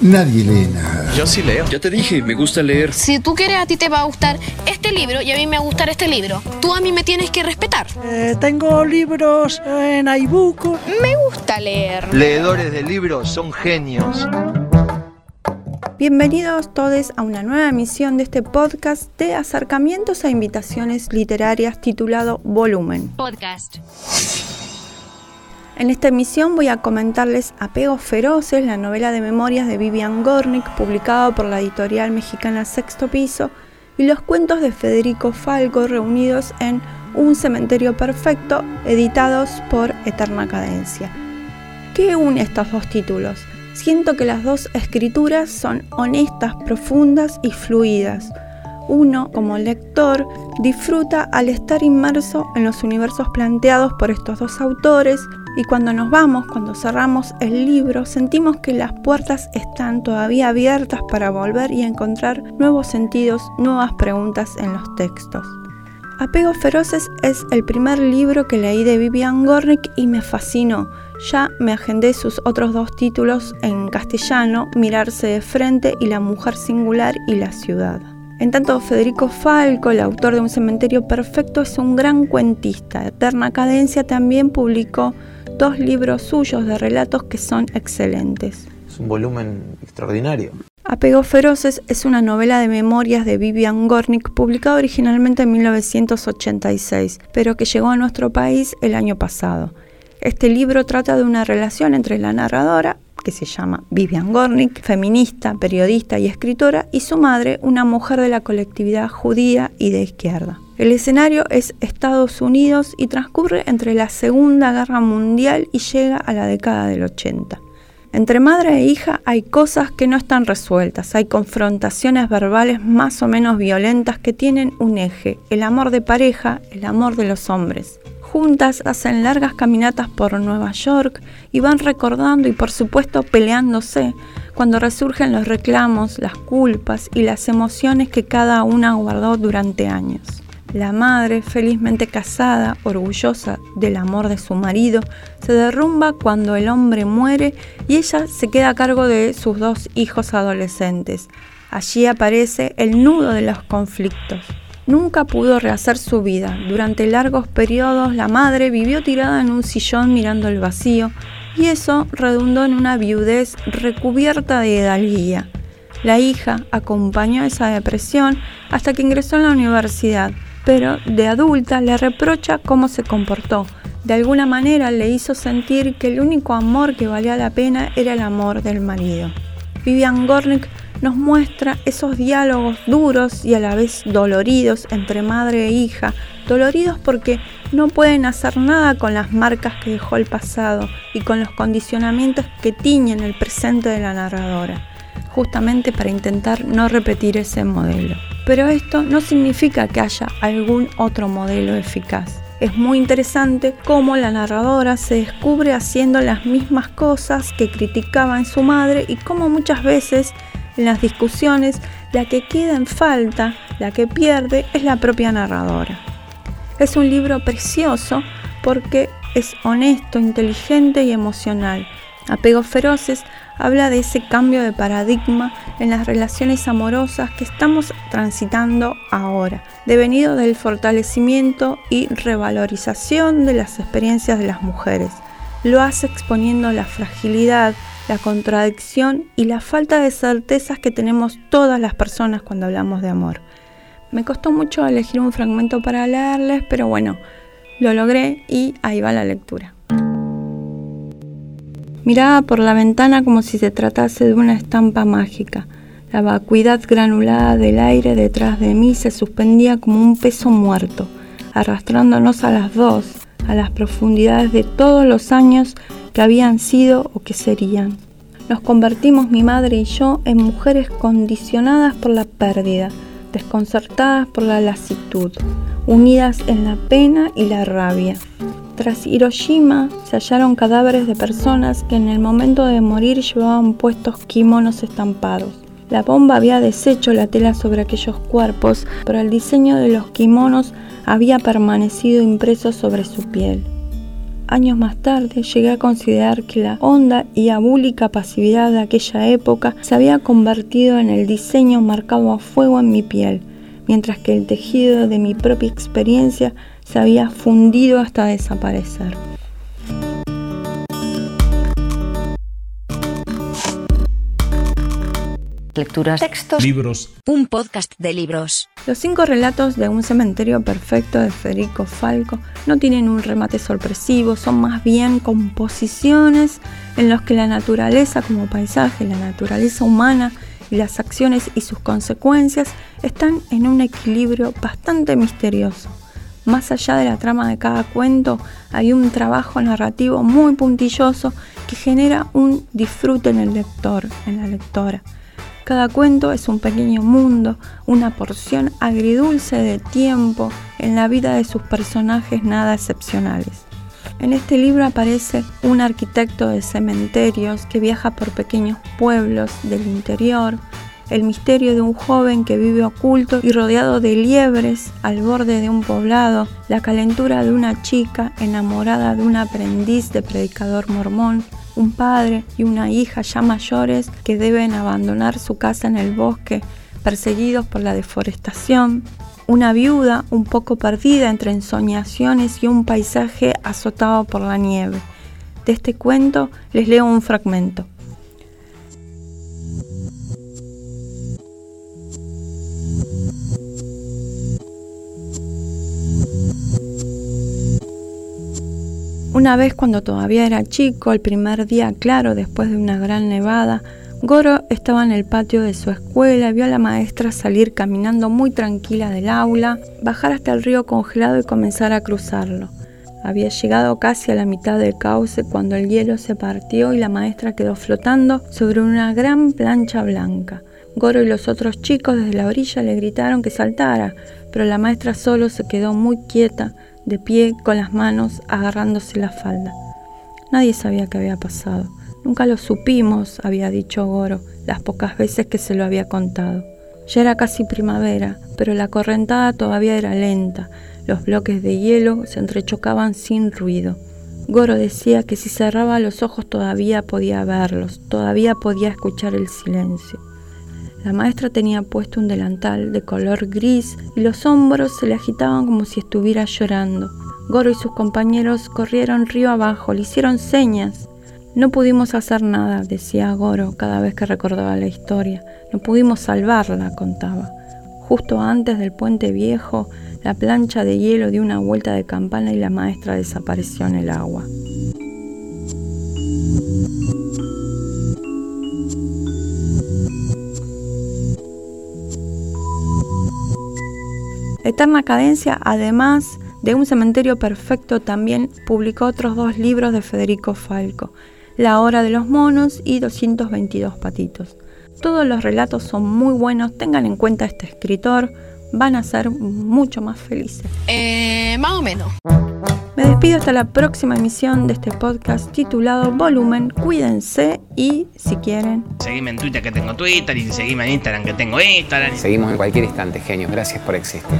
nadie lee nada. Yo sí leo. Ya te dije, me gusta leer. Si tú quieres, a ti te va a gustar este libro y a mí me va a gustar este libro. Tú a mí me tienes que respetar. Eh, tengo libros en iBook. Me gusta leer. Leedores de libros son genios. Bienvenidos todos a una nueva emisión de este podcast de acercamientos a invitaciones literarias titulado Volumen. Podcast. En esta emisión voy a comentarles Apegos Feroces, la novela de memorias de Vivian Gornick, publicada por la editorial mexicana Sexto Piso, y los cuentos de Federico Falco reunidos en Un Cementerio Perfecto, editados por Eterna Cadencia. ¿Qué une estos dos títulos? Siento que las dos escrituras son honestas, profundas y fluidas. Uno, como lector, disfruta al estar inmerso en los universos planteados por estos dos autores y cuando nos vamos, cuando cerramos el libro, sentimos que las puertas están todavía abiertas para volver y encontrar nuevos sentidos, nuevas preguntas en los textos. Apegos Feroces es el primer libro que leí de Vivian Gornick y me fascinó. Ya me agendé sus otros dos títulos en castellano, Mirarse de frente y La mujer singular y la ciudad. En tanto, Federico Falco, el autor de Un cementerio perfecto, es un gran cuentista. Eterna Cadencia también publicó dos libros suyos de relatos que son excelentes. Es un volumen extraordinario. Apegos Feroces es una novela de memorias de Vivian Gornick publicada originalmente en 1986, pero que llegó a nuestro país el año pasado. Este libro trata de una relación entre la narradora, que se llama Vivian Gornick, feminista, periodista y escritora, y su madre, una mujer de la colectividad judía y de izquierda. El escenario es Estados Unidos y transcurre entre la Segunda Guerra Mundial y llega a la década del 80. Entre madre e hija hay cosas que no están resueltas, hay confrontaciones verbales más o menos violentas que tienen un eje, el amor de pareja, el amor de los hombres. Juntas hacen largas caminatas por Nueva York y van recordando y por supuesto peleándose cuando resurgen los reclamos, las culpas y las emociones que cada una guardó durante años. La madre, felizmente casada, orgullosa del amor de su marido, se derrumba cuando el hombre muere y ella se queda a cargo de sus dos hijos adolescentes. Allí aparece el nudo de los conflictos. Nunca pudo rehacer su vida. Durante largos periodos la madre vivió tirada en un sillón mirando el vacío y eso redundó en una viudez recubierta de hidalguía. La hija acompañó esa depresión hasta que ingresó en la universidad pero de adulta le reprocha cómo se comportó. De alguna manera le hizo sentir que el único amor que valía la pena era el amor del marido. Vivian Gornick nos muestra esos diálogos duros y a la vez doloridos entre madre e hija, doloridos porque no pueden hacer nada con las marcas que dejó el pasado y con los condicionamientos que tiñen el presente de la narradora, justamente para intentar no repetir ese modelo. Pero esto no significa que haya algún otro modelo eficaz. Es muy interesante cómo la narradora se descubre haciendo las mismas cosas que criticaba en su madre y cómo muchas veces en las discusiones la que queda en falta, la que pierde, es la propia narradora. Es un libro precioso porque es honesto, inteligente y emocional. Apegos feroces habla de ese cambio de paradigma en las relaciones amorosas que estamos transitando ahora, devenido del fortalecimiento y revalorización de las experiencias de las mujeres. Lo hace exponiendo la fragilidad, la contradicción y la falta de certezas que tenemos todas las personas cuando hablamos de amor. Me costó mucho elegir un fragmento para leerles, pero bueno, lo logré y ahí va la lectura. Miraba por la ventana como si se tratase de una estampa mágica. La vacuidad granulada del aire detrás de mí se suspendía como un peso muerto, arrastrándonos a las dos, a las profundidades de todos los años que habían sido o que serían. Nos convertimos mi madre y yo en mujeres condicionadas por la pérdida, desconcertadas por la lasitud, unidas en la pena y la rabia. Tras Hiroshima se hallaron cadáveres de personas que en el momento de morir llevaban puestos kimonos estampados. La bomba había deshecho la tela sobre aquellos cuerpos, pero el diseño de los kimonos había permanecido impreso sobre su piel. Años más tarde llegué a considerar que la honda y abúlica pasividad de aquella época se había convertido en el diseño marcado a fuego en mi piel, mientras que el tejido de mi propia experiencia se había fundido hasta desaparecer. lecturas, textos, libros, un podcast de libros. Los cinco relatos de Un cementerio perfecto de Federico Falco no tienen un remate sorpresivo, son más bien composiciones en los que la naturaleza como paisaje, la naturaleza humana y las acciones y sus consecuencias están en un equilibrio bastante misterioso. Más allá de la trama de cada cuento, hay un trabajo narrativo muy puntilloso que genera un disfrute en el lector, en la lectora. Cada cuento es un pequeño mundo, una porción agridulce de tiempo en la vida de sus personajes nada excepcionales. En este libro aparece un arquitecto de cementerios que viaja por pequeños pueblos del interior, el misterio de un joven que vive oculto y rodeado de liebres al borde de un poblado, la calentura de una chica enamorada de un aprendiz de predicador mormón, un padre y una hija ya mayores que deben abandonar su casa en el bosque, perseguidos por la deforestación, una viuda un poco perdida entre ensoñaciones y un paisaje azotado por la nieve. De este cuento les leo un fragmento. Una vez cuando todavía era chico, el primer día claro después de una gran nevada, Goro estaba en el patio de su escuela y vio a la maestra salir caminando muy tranquila del aula, bajar hasta el río congelado y comenzar a cruzarlo. Había llegado casi a la mitad del cauce cuando el hielo se partió y la maestra quedó flotando sobre una gran plancha blanca. Goro y los otros chicos desde la orilla le gritaron que saltara, pero la maestra solo se quedó muy quieta, de pie con las manos agarrándose la falda. Nadie sabía qué había pasado. Nunca lo supimos, había dicho Goro, las pocas veces que se lo había contado. Ya era casi primavera, pero la correntada todavía era lenta. Los bloques de hielo se entrechocaban sin ruido. Goro decía que si cerraba los ojos todavía podía verlos, todavía podía escuchar el silencio. La maestra tenía puesto un delantal de color gris y los hombros se le agitaban como si estuviera llorando. Goro y sus compañeros corrieron río abajo, le hicieron señas. No pudimos hacer nada, decía Goro cada vez que recordaba la historia. No pudimos salvarla, contaba. Justo antes del puente viejo, la plancha de hielo dio una vuelta de campana y la maestra desapareció en el agua. Eterna Cadencia, además de Un Cementerio Perfecto, también publicó otros dos libros de Federico Falco, La Hora de los Monos y 222 Patitos. Todos los relatos son muy buenos, tengan en cuenta este escritor, van a ser mucho más felices. Eh, más o menos. Me despido hasta la próxima emisión de este podcast titulado Volumen. Cuídense y si quieren. Seguime en Twitter que tengo Twitter y seguime en Instagram que tengo Instagram. Seguimos en cualquier instante, genio. Gracias por existir.